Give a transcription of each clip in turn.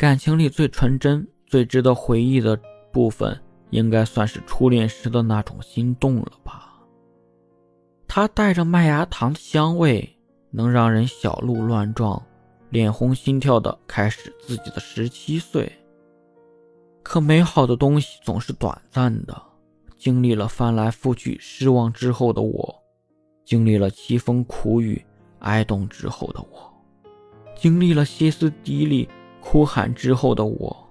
感情里最纯真、最值得回忆的部分，应该算是初恋时的那种心动了吧。它带着麦芽糖的香味，能让人小鹿乱撞、脸红心跳的开始自己的十七岁。可美好的东西总是短暂的，经历了翻来覆去失望之后的我，经历了凄风苦雨哀冻之后的我，经历了歇斯底里。哭喊之后的我，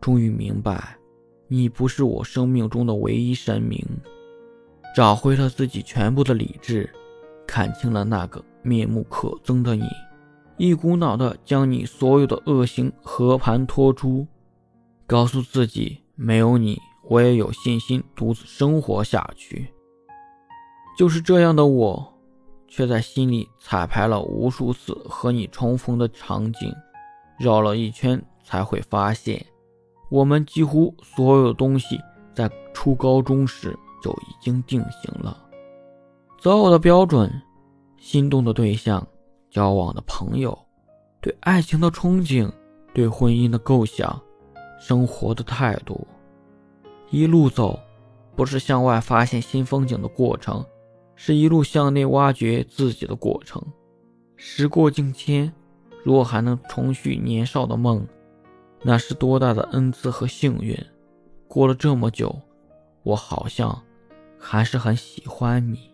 终于明白，你不是我生命中的唯一神明。找回了自己全部的理智，看清了那个面目可憎的你，一股脑的将你所有的恶行和盘托出，告诉自己，没有你，我也有信心独自生活下去。就是这样的我，却在心里彩排了无数次和你重逢的场景。绕了一圈，才会发现，我们几乎所有东西在初高中时就已经定型了。择偶的标准、心动的对象、交往的朋友、对爱情的憧憬、对婚姻的构想、生活的态度，一路走，不是向外发现新风景的过程，是一路向内挖掘自己的过程。时过境迁。若还能重续年少的梦，那是多大的恩赐和幸运！过了这么久，我好像还是很喜欢你。